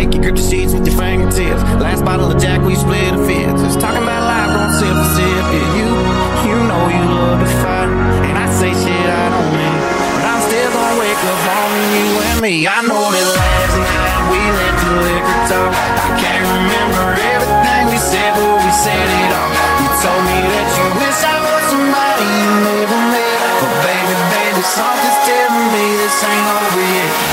make you grip the sheets with your fingertips. Last bottle of Jack, we split a fifth. Just talking about life, don't sip for sip. Yeah, you, you know you love to fight, and I say shit I don't mean, but I'm still gonna wake up on you and me. I know that last night we let the liquor talk. I can't remember everything we said, but we said it all. You told me that you wish I was somebody you never met, but baby, baby, something's telling me this ain't over yet.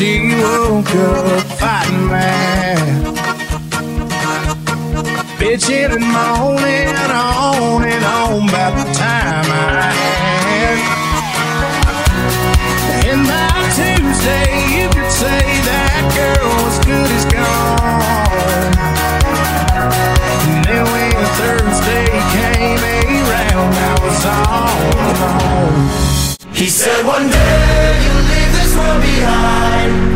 She woke up fighting mad. Bitching and moaning on and on about the time I had. And by Tuesday, you could say that girl was good as gone. And then when Thursday came around, I was all alone. He said one day behind